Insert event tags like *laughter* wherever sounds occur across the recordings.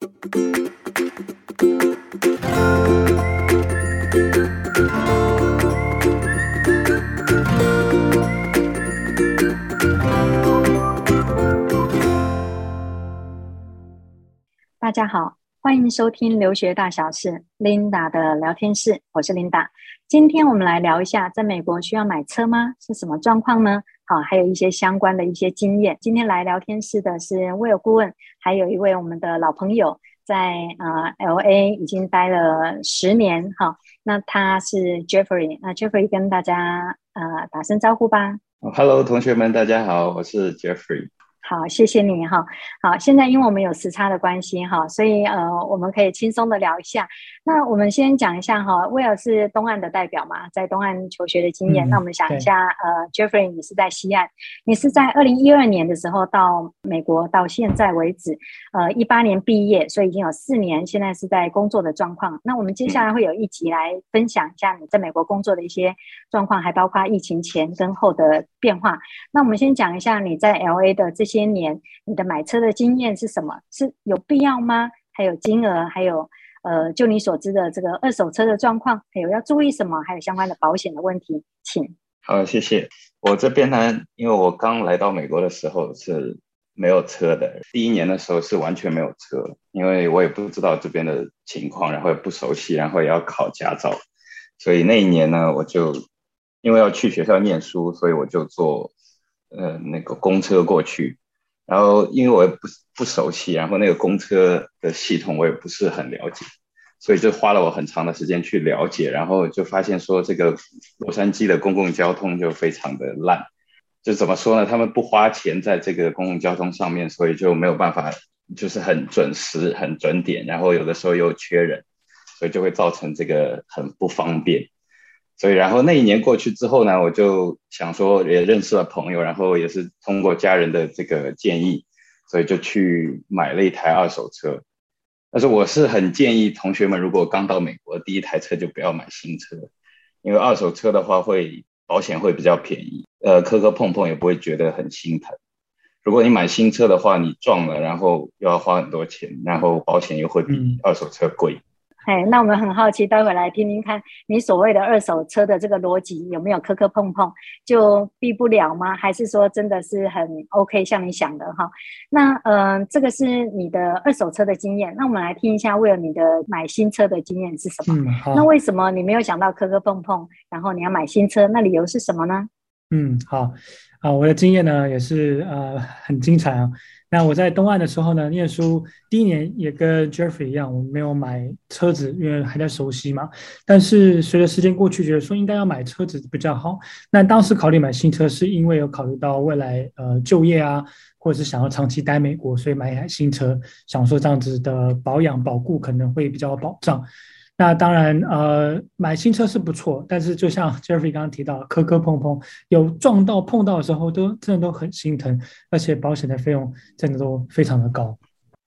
大家好，欢迎收听留学大小事 Linda 的聊天室，我是 Linda。今天我们来聊一下，在美国需要买车吗？是什么状况呢？啊，还有一些相关的一些经验。今天来聊天室的是 Will 顾问，还有一位我们的老朋友，在啊 LA 已经待了十年。哈，那他是 Jeffrey。那 Jeffrey 跟大家呃打声招呼吧。Hello，同学们，大家好，我是 Jeffrey。好，谢谢你哈。好，现在因为我们有时差的关系哈，所以呃，我们可以轻松的聊一下。那我们先讲一下哈，威尔是东岸的代表嘛，在东岸求学的经验。嗯、那我们想一下，呃，Jeffrey，你是在西岸，你是在二零一二年的时候到美国，到现在为止，呃，一八年毕业，所以已经有四年，现在是在工作的状况。那我们接下来会有一集来分享一下你在美国工作的一些状况，还包括疫情前跟后的变化。那我们先讲一下你在 LA 的这些。今年你的买车的经验是什么？是有必要吗？还有金额，还有呃，就你所知的这个二手车的状况，还有要注意什么？还有相关的保险的问题，请。好，谢谢。我这边呢，因为我刚来到美国的时候是没有车的，第一年的时候是完全没有车，因为我也不知道这边的情况，然后也不熟悉，然后也要考驾照，所以那一年呢，我就因为要去学校念书，所以我就坐呃那个公车过去。然后，因为我也不不熟悉，然后那个公车的系统我也不是很了解，所以就花了我很长的时间去了解，然后就发现说这个洛杉矶的公共交通就非常的烂，就怎么说呢？他们不花钱在这个公共交通上面，所以就没有办法就是很准时、很准点，然后有的时候又缺人，所以就会造成这个很不方便。所以，然后那一年过去之后呢，我就想说，也认识了朋友，然后也是通过家人的这个建议，所以就去买了一台二手车。但是，我是很建议同学们，如果刚到美国，第一台车就不要买新车，因为二手车的话会保险会比较便宜，呃，磕磕碰碰也不会觉得很心疼。如果你买新车的话，你撞了，然后又要花很多钱，然后保险又会比二手车贵。嗯哎，那我们很好奇，待会来听听看你所谓的二手车的这个逻辑有没有磕磕碰碰，就避不了吗？还是说真的是很 OK，像你想的哈？那嗯、呃，这个是你的二手车的经验。那我们来听一下，为了你的买新车的经验是什么？嗯，那为什么你没有想到磕磕碰碰，然后你要买新车？那理由是什么呢？嗯，好，啊，我的经验呢也是呃很精彩啊。那我在东岸的时候呢，念书第一年也跟 Jeffrey 一样，我没有买车子，因为还在熟悉嘛。但是随着时间过去，觉得说应该要买车子比较好。那当时考虑买新车，是因为有考虑到未来呃就业啊，或者是想要长期待美国，所以买一台新车，想说这样子的保养保固可能会比较保障。那当然，呃，买新车是不错，但是就像 *laughs* Jeffrey 刚刚提到，磕磕碰碰，有撞到碰到的时候，都真的都很心疼，而且保险的费用真的都非常的高。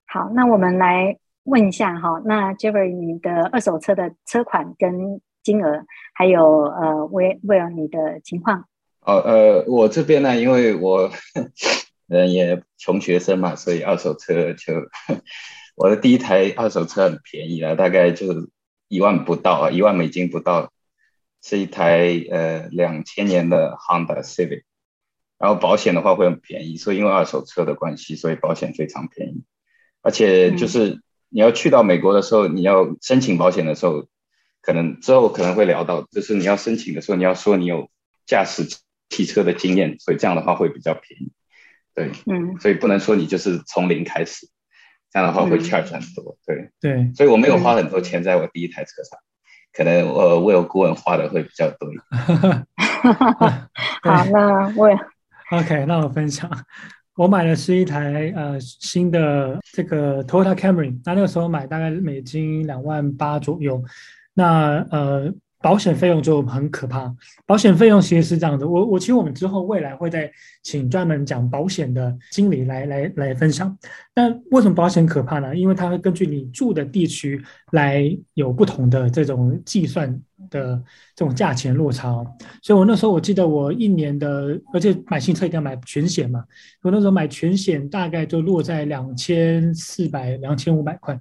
好，那我们来问一下哈，那 Jeffrey 你的二手车的车款跟金额，还有呃，为为了你的情况。哦，呃，我这边呢，因为我 *laughs* 呃也穷学生嘛，所以二手车就 *laughs* 我的第一台二手车很便宜了，大概就。一万不到啊，一万美金不到，是一台呃两千年的 Honda Civic，然后保险的话会很便宜，所以因为二手车的关系，所以保险非常便宜，而且就是你要去到美国的时候，你要申请保险的时候，可能之后可能会聊到，就是你要申请的时候，你要说你有驾驶汽车的经验，所以这样的话会比较便宜，对，嗯，所以不能说你就是从零开始。这样的话会 charge 很多，对。对，所以我没有花很多钱在我第一台车上，可能我我有顾问花的会比较多一点。*laughs* 好，那我也 OK，那我分享，我买的是一台呃新的这个 Toyota Camry，那那个时候买大概美金两万八左右，那呃保险费用就很可怕。保险费用其实是这样的，我我其实我们之后未来会再请专门讲保险的经理来来来分享。但为什么保险可怕呢？因为它会根据你住的地区来有不同的这种计算的这种价钱落差。所以我那时候我记得我一年的，而且买新车一定要买全险嘛，我那时候买全险大概就落在两千四百、两千五百块。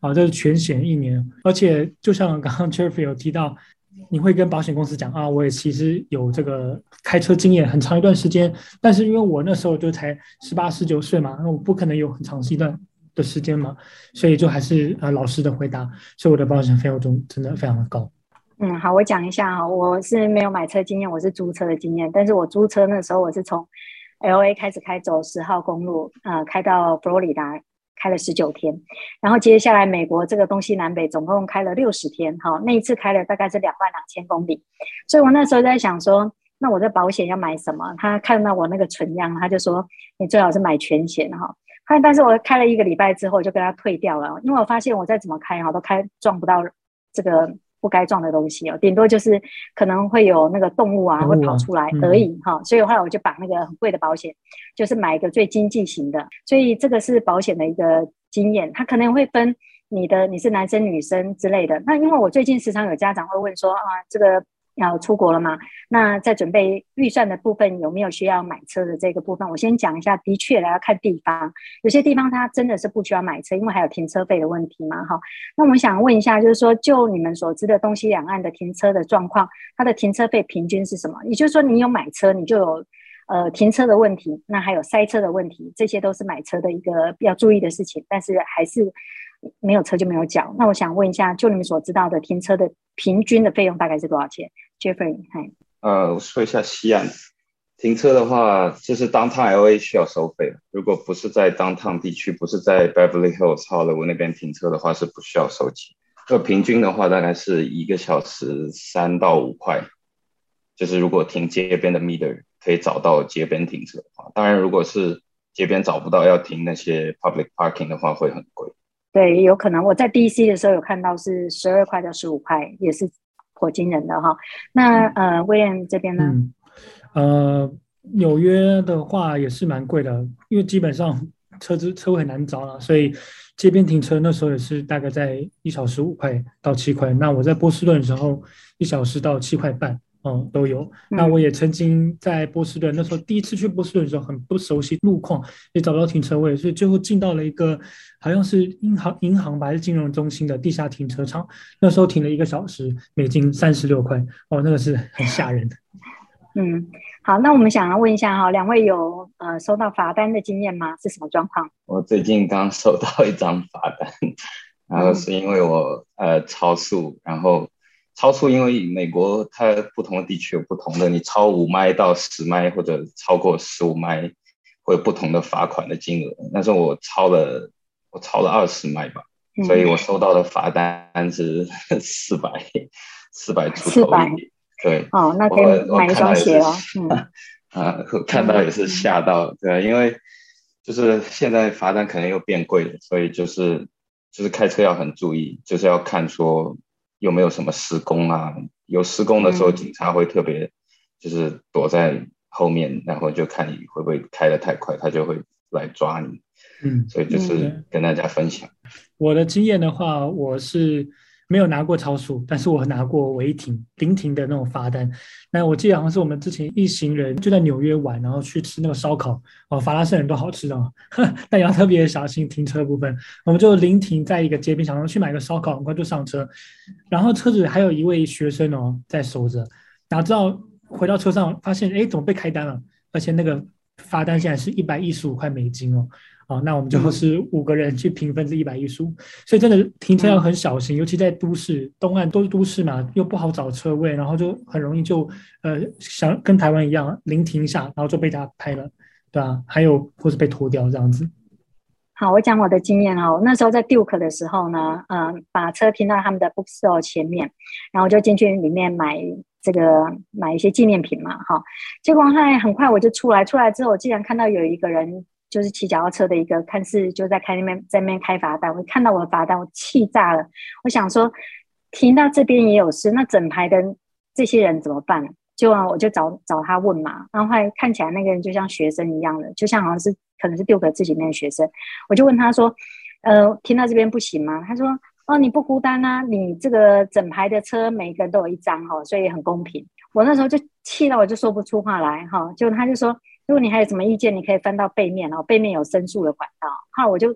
啊，这是全险一年，而且就像刚刚 Jeffrey 有提到。你会跟保险公司讲啊，我也其实有这个开车经验很长一段时间，但是因为我那时候就才十八十九岁嘛，那我不可能有很长一段的时间嘛，所以就还是呃老实的回答，所以我的保险费用中真的非常的高。嗯，好，我讲一下啊，我是没有买车经验，我是租车的经验，但是我租车那时候我是从 LA 开始开走十号公路，呃，开到佛罗里达。开了十九天，然后接下来美国这个东西南北总共开了六十天，哈，那一次开了大概是两万两千公里，所以我那时候在想说，那我的保险要买什么？他看到我那个存量，他就说你最好是买全险哈。但是我开了一个礼拜之后就跟他退掉了，因为我发现我再怎么开哈都开撞不到这个。不该撞的东西哦，顶多就是可能会有那个动物啊会跑出来而已哈，所以后来我就把那个很贵的保险，就是买一个最经济型的，所以这个是保险的一个经验，它可能会分你的你是男生女生之类的。那因为我最近时常有家长会问说啊，这个。要出国了吗？那在准备预算的部分有没有需要买车的这个部分？我先讲一下，的确来要看地方，有些地方它真的是不需要买车，因为还有停车费的问题嘛。哈，那我想问一下，就是说就你们所知的东西两岸的停车的状况，它的停车费平均是什么？也就是说，你有买车，你就有呃停车的问题，那还有塞车的问题，这些都是买车的一个要注意的事情，但是还是。没有车就没有缴。那我想问一下，就你们所知道的停车的平均的费用大概是多少钱？Jeffrey，嗨。呃，我说一下西岸停车的话，就是 Downtown LA 需要收费。如果不是在 Downtown 地区，不是在 Beverly Hills、Hollywood 那边停车的话，是不需要收钱。就平均的话，大概是一个小时三到五块。就是如果停街边的 meter 可以找到街边停车的话，当然如果是街边找不到要停那些 public parking 的话，会很贵。对，有可能我在 DC 的时候有看到是十二块到十五块，也是颇惊人的哈。那呃，威廉这边呢？嗯，呃，纽约的话也是蛮贵的，因为基本上车子车位很难找了，所以街边停车那时候也是大概在一小时五块到七块。那我在波士顿的时候，一小时到七块半。嗯，都有。那我也曾经在波士顿，那时候第一次去波士顿的时候，很不熟悉路况，也找不到停车位，所以最后进到了一个好像是银行银行吧，还是金融中心的地下停车场。那时候停了一个小时，美金三十六块。哦，那个是很吓人的。*laughs* 嗯，好，那我们想要问一下哈，两位有呃收到罚单的经验吗？是什么状况？我最近刚收到一张罚单，然后是因为我呃超速，然后。超速，因为美国它不同的地区有不同的，你超五迈到十迈或者超过十五迈，会有不同的罚款的金额。那时候我超了，我超了二十迈吧，嗯，所以我收到的罚单是 *laughs* 四百四百出头。四百，对。哦，那可以买一双鞋哦。嗯。*laughs* 啊，看到也是吓到，对，因为就是现在罚单可能又变贵了，所以就是就是开车要很注意，就是要看说。有没有什么施工啊？有施工的时候，警察会特别就是躲在后面，嗯、然后就看你会不会开得太快，他就会来抓你。嗯，所以就是跟大家分享。我的经验的话，我是。没有拿过超速，但是我拿过违停、临停的那种罚单。那我记得好像是我们之前一行人就在纽约玩，然后去吃那个烧烤哦，法拉盛很多好吃的，*laughs* 但也要特别小心停车部分。我们就临停在一个街边，想要去买个烧烤，很快就上车。然后车子还有一位学生哦在守着，哪知道回到车上发现，哎，怎么被开单了？而且那个罚单现在是一百一十五块美金哦。好，那我们就是五个人去平分这一百一十五，所以真的停车要很小心，嗯，尤其在都市，东岸都是都市嘛，又不好找车位，然后就很容易就呃，想跟台湾一样临停一下，然后就被他拍了，对吧？还有或是被拖掉这样子。好，我讲我的经验哦，那时候在 Duke 的时候呢，嗯、呃，把车停到他们的 bookstore 前面，然后就进去里面买这个买一些纪念品嘛，哈，结果后很快我就出来，出来之后我竟然看到有一个人。就是骑脚踏车的一个，看似就在开那边在那边开罚单，我看到我的罚单，我气炸了。我想说，停到这边也有事，那整排的这些人怎么办？就啊，我就找找他问嘛，然后后来看起来那个人就像学生一样的，就像好像是可能是 Duke 自己那个学生，我就问他说，呃，停到这边不行吗？他说，哦，你不孤单啊，你这个整排的车每个人都有一张哈，所以很公平。我那时候就气到我就说不出话来哈，就他就说，如果你还有什么意见，你可以翻到背面哦，背面有申诉的管道。哈，我就。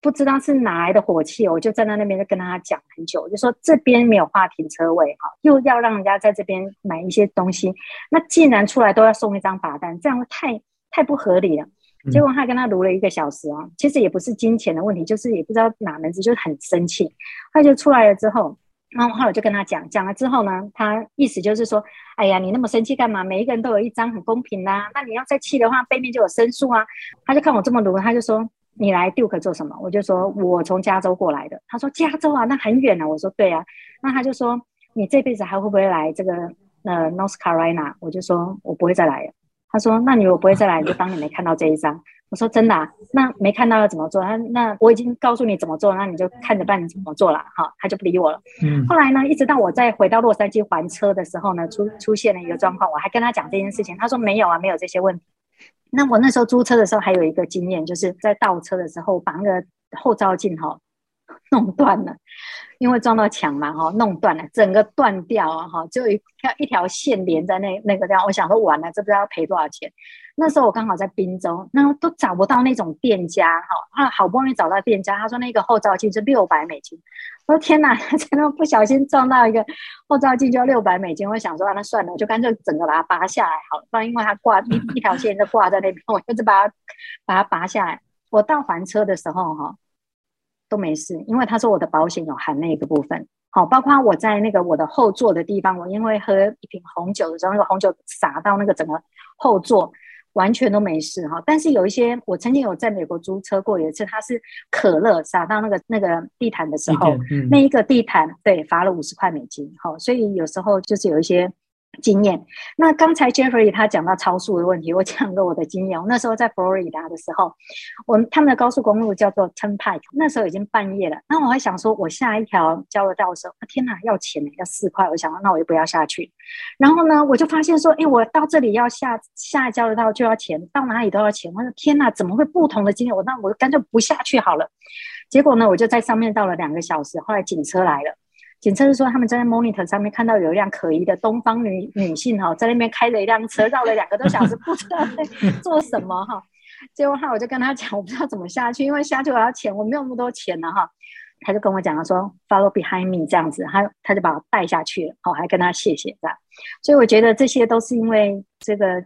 不知道是哪来的火气，我就站在那边就跟他讲很久，就说这边没有划停车位哈，又要让人家在这边买一些东西，那既然出来都要送一张罚单，这样太太不合理了。结果他跟他撸了一个小时啊，其实也不是金钱的问题，就是也不知道哪门子，就很生气。他就出来了之后，然后后来就跟他讲，讲了之后呢，他意思就是说，哎呀，你那么生气干嘛？每一个人都有一张很公平啦，那你要再气的话，背面就有申诉啊。他就看我这么卢，他就说。你来 Duke 做什么？我就说我从加州过来的。他说加州啊，那很远啊。我说对啊。那他就说你这辈子还会不会来这个呃 North Carolina？我就说我不会再来了。他说那你如果不会再来，你就当你没看到这一张。我说真的啊？那没看到要怎么做？他那我已经告诉你怎么做，那你就看着办你怎么做了。哈，他就不理我了。嗯。后来呢，一直到我再回到洛杉矶还车的时候呢，出出现了一个状况，我还跟他讲这件事情。他说没有啊，没有这些问题。那我那时候租车的时候还有一个经验，就是在倒车的时候把那个后照镜哈弄断了，因为撞到墙嘛哈，弄断了，整个断掉啊哈，就一条一条线连在那那个地方。我想说完了，这不知道要赔多少钱。那时候我刚好在滨州，那都找不到那种店家哈啊，好不容易找到店家，他说那个后照镜是六百美金。我说天哪，真的不小心撞到一个后照镜就要六百美金。我想说，那算了，我就干脆整个把它拔下来好了，不然因为它挂一一条线就挂在那边，我就把它把它拔下来。我到还车的时候哈都没事，因为他说我的保险有含那个部分。好，包括我在那个我的后座的地方，我因为喝一瓶红酒的时候，那个红酒洒到那个整个后座。完全都没事哈，但是有一些，我曾经有在美国租车过，有一次它是可乐洒到那个那个地毯的时候，嗯、那一个地毯对罚了五十块美金，好，所以有时候就是有一些。经验。那刚才 Jeffrey 他讲到超速的问题，*laughs* 我讲个我的经验。我那时候在佛罗里达的时候，我们他们的高速公路叫做 Turnpike，那时候已经半夜了。那我还想说，我下一条交流道的时候，啊天哪，要钱呢，要四块。我想说，那我就不要下去。然后呢，我就发现说，哎，我到这里要下下交流道就要钱，到哪里都要钱。我说天哪，怎么会不同的经验？我那我就干脆不下去好了。结果呢，我就在上面到了两个小时，后来警车来了。检测是说他们在 monitor 上面看到有一辆可疑的东方女女性哈，在那边开着一辆车绕了两个多小时，*laughs* 不知道在做什么哈。结果哈，我就跟他讲，我不知道怎么下去，因为下去我要钱，我没有那么多钱了哈。他就跟我讲了说 follow behind me 这样子，他他就把我带下去了，好，还跟他谢谢这样。所以我觉得这些都是因为这个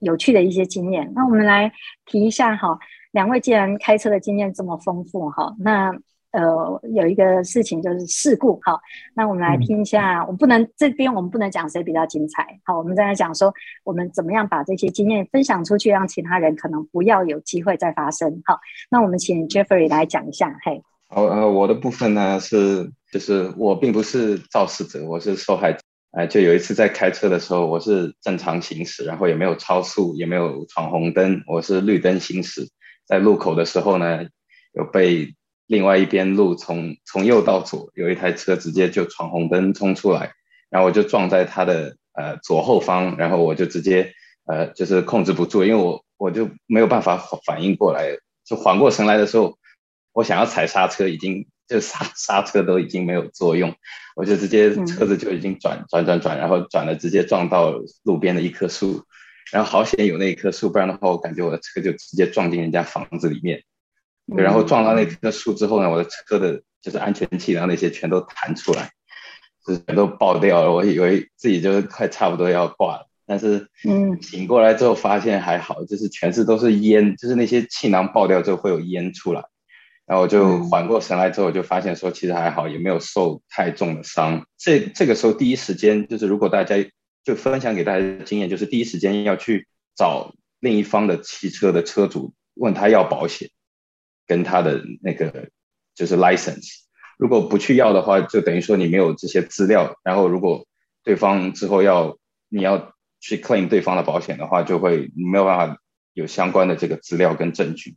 有趣的一些经验。那我们来提一下哈，两位既然开车的经验这么丰富哈，那。呃，有一个事情就是事故，好，那我们来听一下。嗯、我们不能这边我们不能讲谁比较精彩，好，我们再来讲说我们怎么样把这些经验分享出去，让其他人可能不要有机会再发生。好，那我们请 Jeffrey 来讲一下。嘿，好，呃，我的部分呢是就是我并不是肇事者，我是受害者。哎、呃，就有一次在开车的时候，我是正常行驶，然后也没有超速，也没有闯红灯，我是绿灯行驶，在路口的时候呢，有被。另外一边路从从右到左有一台车直接就闯红灯冲出来，然后我就撞在他的呃左后方，然后我就直接呃就是控制不住，因为我我就没有办法反应过来，就缓过神来的时候，我想要踩刹车已经就刹刹车都已经没有作用，我就直接车子就已经转转转转，然后转了直接撞到路边的一棵树，然后好险有那一棵树，不然的话我感觉我的车就直接撞进人家房子里面。对，然后撞到那棵树之后呢，我的车的就是安全气囊那些全都弹出来，就是全都爆掉了。我以为自己就是快差不多要挂了，但是嗯，醒过来之后发现还好，就是全是都是烟，就是那些气囊爆掉之后会有烟出来。然后我就缓过神来之后，就发现说其实还好，也没有受太重的伤。这这个时候第一时间就是如果大家就分享给大家的经验，就是第一时间要去找另一方的汽车的车主，问他要保险。跟他的那个就是 license，如果不去要的话，就等于说你没有这些资料。然后如果对方之后要你要去 claim 对方的保险的话，就会没有办法有相关的这个资料跟证据。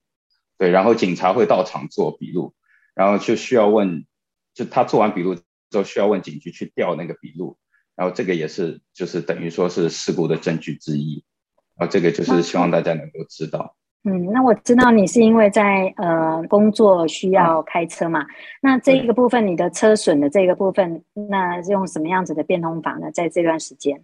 对，然后警察会到场做笔录，然后就需要问，就他做完笔录之后需要问警局去调那个笔录，然后这个也是就是等于说是事故的证据之一，然后这个就是希望大家能够知道。嗯，那我知道你是因为在呃工作需要开车嘛，那这一个部分你的车损的这个部分，那用什么样子的变通法呢？在这段时间？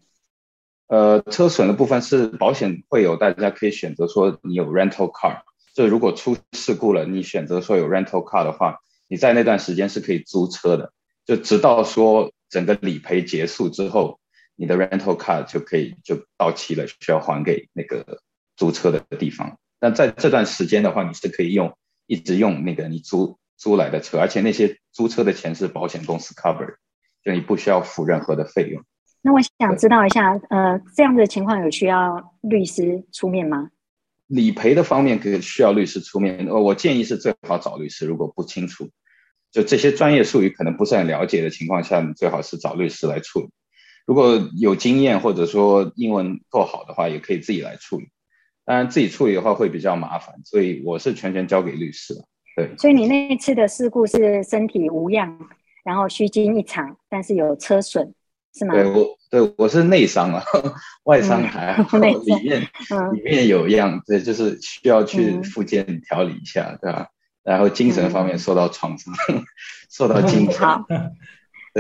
呃，车损的部分是保险会有，大家可以选择说你有 rental car，就如果出事故了，你选择说有 rental car 的话，你在那段时间是可以租车的，就直到说整个理赔结束之后，你的 rental car 就可以就到期了，需要还给那个租车的地方。但在这段时间的话，你是可以用一直用那个你租租来的车，而且那些租车的钱是保险公司 cover，就你不需要付任何的费用。那我想知道一下，呃，这样的情况有需要律师出面吗？理赔的方面可以需要律师出面。呃，我建议是最好找律师。如果不清楚，就这些专业术语可能不是很了解的情况下，你最好是找律师来处理。如果有经验或者说英文够好的话，也可以自己来处理。当然自己处理的话会比较麻烦，所以我是全权交给律师了。对，所以你那一次的事故是身体无恙，然后虚惊一场，但是有车损。是吗？对，我对我是内伤了，*laughs* 外伤还好，嗯、里面、嗯、里面有一样，对，就是需要去复健调理一下，对吧？然后精神方面受到创伤，嗯、*laughs* 受到精神。好，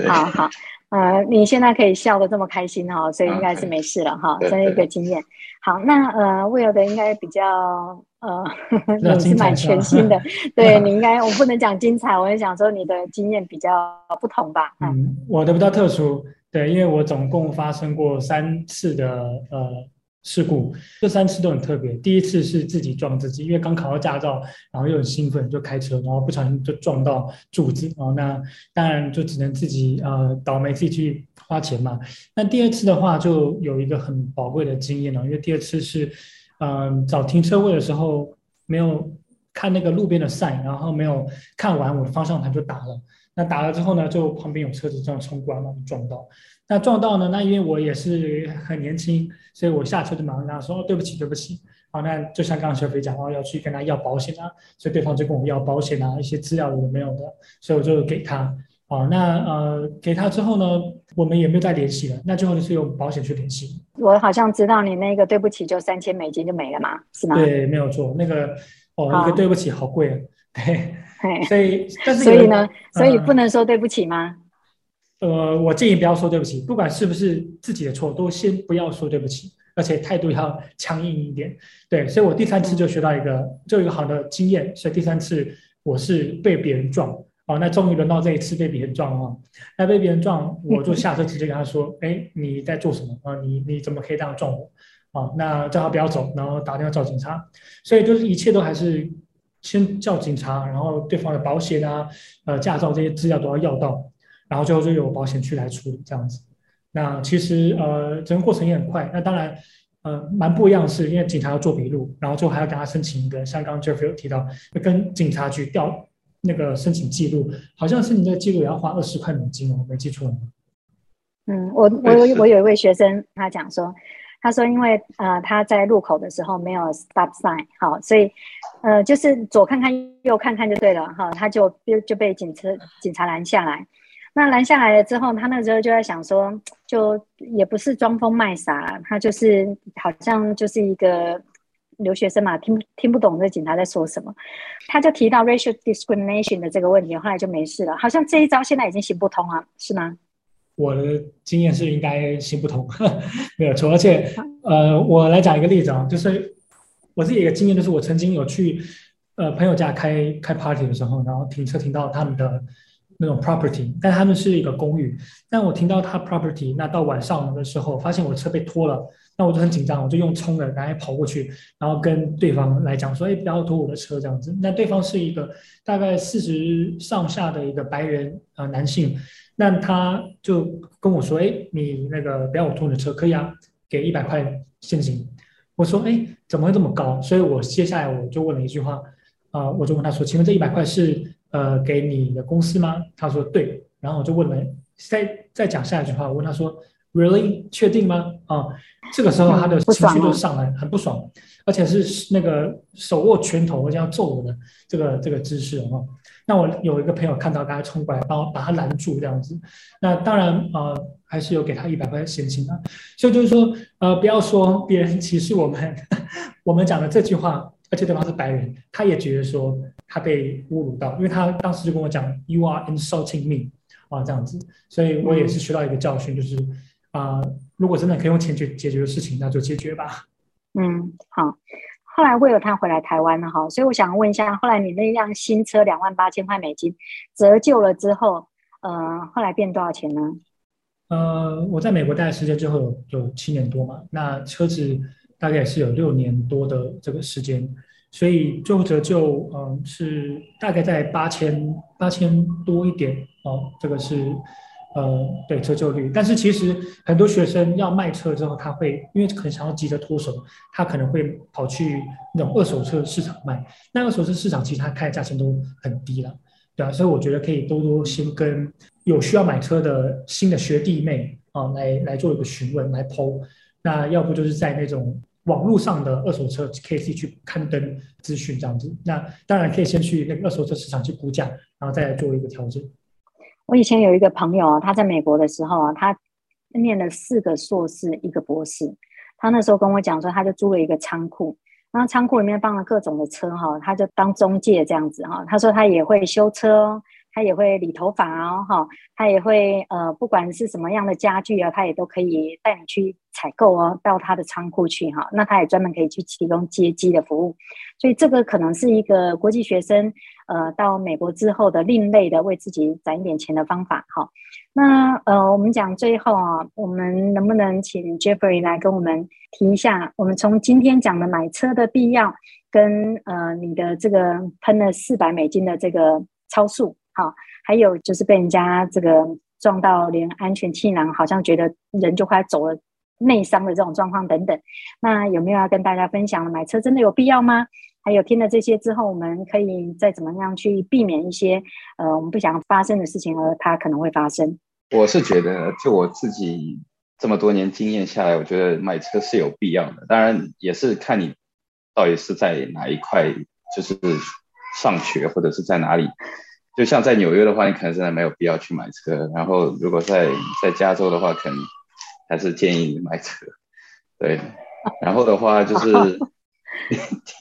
好好好，呃，你现在可以笑得这么开心哈，所以应该是没事了哈，这是一个经验。好，那呃，Will 的应该比较呃，*laughs* 你是蛮全新的，*laughs* 对你应该我不能讲精彩，我是想说你的经验比较不同吧？嗯，我的比较特殊。对，因为我总共发生过三次的呃事故，这三次都很特别。第一次是自己撞自己，因为刚考到驾照，然后又很兴奋就开车，然后不小心就撞到柱子，然后那当然就只能自己呃倒霉自己去花钱嘛。那第二次的话就有一个很宝贵的经验了，因为第二次是嗯、找停车位的时候没有看那个路边的 sign，然后没有看完我的方向盘就打了。那打了之后呢，就旁边有车子这样冲过来嘛，撞到。那撞到呢，那因为我也是很年轻，所以我下车就马上跟他说：“哦，对不起，对不起。”好，那就像刚刚小飞讲，哦，要去跟他要保险啊，所以对方就跟我们要保险啊，一些资料有没有的，所以我就给他。好，那呃，给他之后呢，我们也没有再联系了。那最后就是用保险去联系。我好像知道你那个对不起，就三千美金就没了嘛，是吗？对，没有错。那个哦，好一个对不起，好贵啊，对。所以，但是所以呢，所以不能说对不起吗？呃，我建议不要说对不起，不管是不是自己的错，都先不要说对不起，而且态度要强硬一点。对，所以我第三次就学到一个，就有一个好的经验。所以第三次我是被别人撞，哦，那终于轮到这一次被别人撞了。那被别人撞，我就下车直接跟他说：“ *laughs* 哎，你在做什么啊？你你怎么可以这样撞我？”啊，那叫他不要走，然后打电话找警察。所以就是一切都还是。先叫警察，然后对方的保险啊、呃驾照这些资料都要要到，然后最后就由保险去来处理这样子。那其实呃整个过程也很快。那当然呃蛮不一样的是，因为警察要做笔录，然后最后还要给他申请一个，像刚刚 Jeffrey 有提到，跟警察局调那个申请记录，好像是你这个记录也要花二十块美金哦，没记错吗？嗯，我我有我有一位学生，他讲说。他说：“因为呃，他在路口的时候没有 stop sign，好，所以呃，就是左看看右看看就对了，哈，他就就就被警车警察拦下来。那拦下来了之后，他那时候就在想说，就也不是装疯卖傻，他就是好像就是一个留学生嘛，听听不懂这警察在说什么。他就提到 racial discrimination 的这个问题，后来就没事了。好像这一招现在已经行不通了，是吗？”我的经验是应该行不通，*laughs* 没有错。而且，呃，我来讲一个例子啊，就是我自己一个经验，就是我曾经有去呃朋友家开开 party 的时候，然后停车停到他们的那种 property，但他们是一个公寓，但我停到他 property，那到晚上的时候，发现我车被拖了，那我就很紧张，我就用冲的，然后跑过去，然后跟对方来讲说，哎，不要拖我的车这样子。那对方是一个大概四十上下的一个白人啊、呃、男性。那他就跟我说：“哎，你那个不要我拖你的车，可以啊，给一百块现金。”我说：“哎，怎么会这么高？”所以我接下来我就问了一句话，啊、呃，我就问他说：“请问这一百块是呃给你的公司吗？”他说：“对。”然后我就问了，再再讲下一句话，我问他说：“Really？确定吗？”啊、呃，这个时候他的情绪就上来，很不爽，而且是那个手握拳头，而且要揍我的这个这个姿势哦。那我有一个朋友看到，刚才冲过来帮我把他拦住这样子。那当然呃，还是有给他一百块现金的。所以就是说呃，不要说别人歧视我们，我们讲的这句话，而且对方是白人，他也觉得说他被侮辱到，因为他当时就跟我讲，You are insulting me 啊这样子。所以我也是学到一个教训，就是啊、呃，如果真的可以用钱解解决的事情，那就解决吧。嗯，好。后来为了他回来台湾了哈，所以我想问一下，后来你那辆新车两万八千块美金折旧了之后，呃，后来变多少钱呢？呃，我在美国待的时间之后有有七年多嘛，那车子大概也是有六年多的这个时间，所以最后折旧嗯、是大概在八千八千多一点哦，这个是。呃，对折旧率，但是其实很多学生要卖车之后，他会因为很想要急着脱手，他可能会跑去那种二手车市场卖。那二手车市场其实他开的价钱都很低了，对啊，所以我觉得可以多多先跟有需要买车的新的学弟妹啊，来来做一个询问，来 PO。那要不就是在那种网络上的二手车可以去刊登资讯这样子。那当然可以先去那个二手车市场去估价，然后再来做一个调整。我以前有一个朋友啊，他在美国的时候啊，他念了四个硕士，一个博士。他那时候跟我讲说，他就租了一个仓库，然后仓库里面放了各种的车哈，他就当中介这样子哈。他说他也会修车，他也会理头发哦哈，他也会呃，不管是什么样的家具啊，他也都可以带你去采购哦，到他的仓库去哈。那他也专门可以去提供接机的服务，所以这个可能是一个国际学生。呃，到美国之后的另类的为自己攒一点钱的方法，哈。那呃，我们讲最后啊，我们能不能请 Jeffrey 来跟我们提一下，我们从今天讲的买车的必要，跟呃你的这个喷了四百美金的这个超速，好，还有就是被人家这个撞到连安全气囊好像觉得人就快走了内伤的这种状况等等，那有没有要跟大家分享的？买车真的有必要吗？还有听了这些之后，我们可以再怎么样去避免一些呃我们不想发生的事情，而它可能会发生。我是觉得，就我自己这么多年经验下来，我觉得买车是有必要的。当然，也是看你到底是在哪一块，就是上学或者是在哪里。就像在纽约的话，你可能真的没有必要去买车。然后，如果在在加州的话，可能还是建议你买车。对，然后的话就是，*laughs*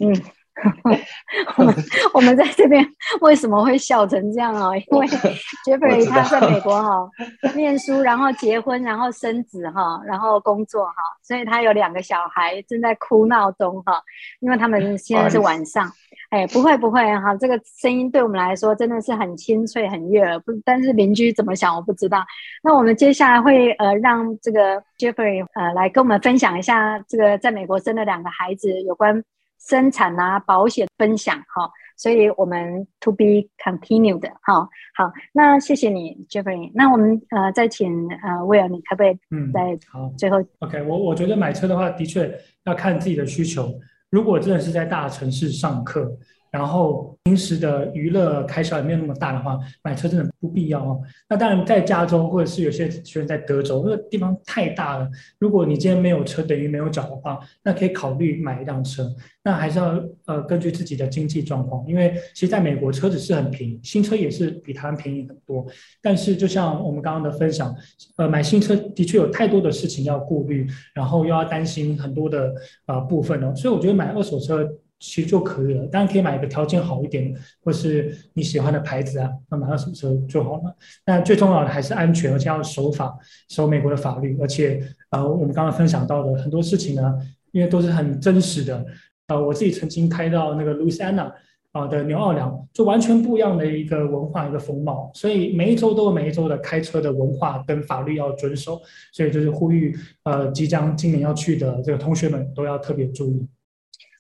嗯。*laughs* 我们我们在这边为什么会笑成这样哦？因为 *laughs* Jeffrey 他在美国哈念书，然后结婚，然后生子哈，然后工作哈，所以他有两个小孩正在哭闹中哈。因为他们现在是晚上，哎，不会不会哈，这个声音对我们来说真的是很清脆很悦耳，不，但是邻居怎么想我不知道。那我们接下来会呃让这个 Jeffrey 呃来跟我们分享一下这个在美国生的两个孩子有关。生产啊，保险分享哈，所以我们 to be continued 哈，好，那谢谢你 Jeffrey，那我们呃再请呃 Will，你可不可以嗯在好最后、嗯、OK，我我觉得买车的话，的确要看自己的需求，如果真的是在大城市上课。然后平时的娱乐开销也没有那么大的话，买车真的不必要哦。那当然，在加州或者是有些学生在德州，那个地方太大了。如果你今天没有车，等于没有脚的话，那可以考虑买一辆车。那还是要呃根据自己的经济状况，因为其实在美国车子是很便宜，新车也是比台湾便宜很多。但是就像我们刚刚的分享，呃，买新车的确有太多的事情要顾虑，然后又要担心很多的呃部分哦。所以我觉得买二手车。其实就可以了，当然可以买一个条件好一点，或是你喜欢的牌子啊，那买到什么车就好了。但最重要的还是安全，而且要守法，守美国的法律。而且，呃，我们刚刚分享到的很多事情呢，因为都是很真实的。呃，我自己曾经开到那个路易斯安那啊的纽奥良，就完全不一样的一个文化，一个风貌。所以每一周都有每一周的开车的文化跟法律要遵守。所以就是呼吁，呃，即将今年要去的这个同学们都要特别注意。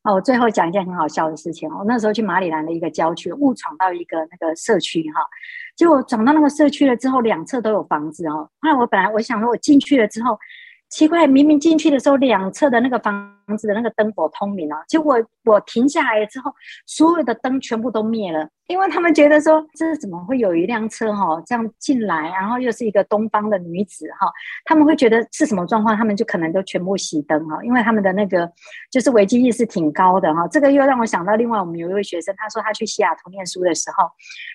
哦，我最后讲一件很好笑的事情。哦那时候去马里兰的一个郊区，误闯到一个那个社区哈，结果闯到那个社区了之后，两侧都有房子哦。后来我本来我想说，我进去了之后，奇怪，明明进去的时候两侧的那个房房子的那个灯火通明啊，结果我，停下来之后，所有的灯全部都灭了，因为他们觉得说，这是怎么会有一辆车哈这样进来，然后又是一个东方的女子哈，他们会觉得是什么状况，他们就可能都全部熄灯哈，因为他们的那个就是危机意识挺高的哈。这个又让我想到另外我们有一位学生，他说他去西雅图念书的时候，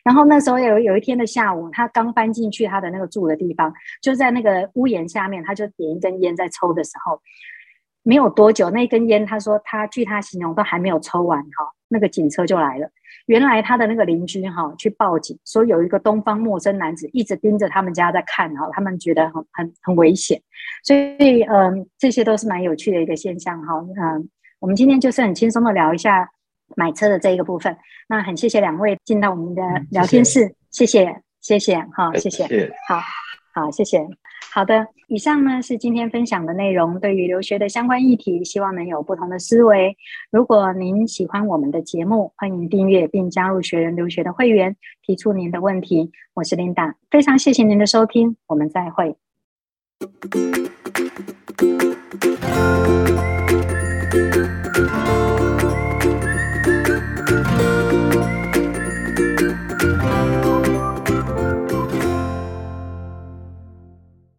然后那时候有有一天的下午，他刚搬进去他的那个住的地方，就在那个屋檐下面，他就点一根烟在抽的时候。没有多久，那根烟，他说他据他形容都还没有抽完哈，那个警车就来了。原来他的那个邻居哈去报警，说有一个东方陌生男子一直盯着他们家在看哈，他们觉得很很很危险。所以嗯，这些都是蛮有趣的一个现象哈。嗯，我们今天就是很轻松的聊一下买车的这一个部分。那很谢谢两位进到我们的聊天室，嗯、谢谢谢谢哈，谢谢，谢谢好好谢谢。好的，以上呢是今天分享的内容。对于留学的相关议题，希望能有不同的思维。如果您喜欢我们的节目，欢迎订阅并加入学人留学的会员，提出您的问题。我是 Linda，非常谢谢您的收听，我们再会。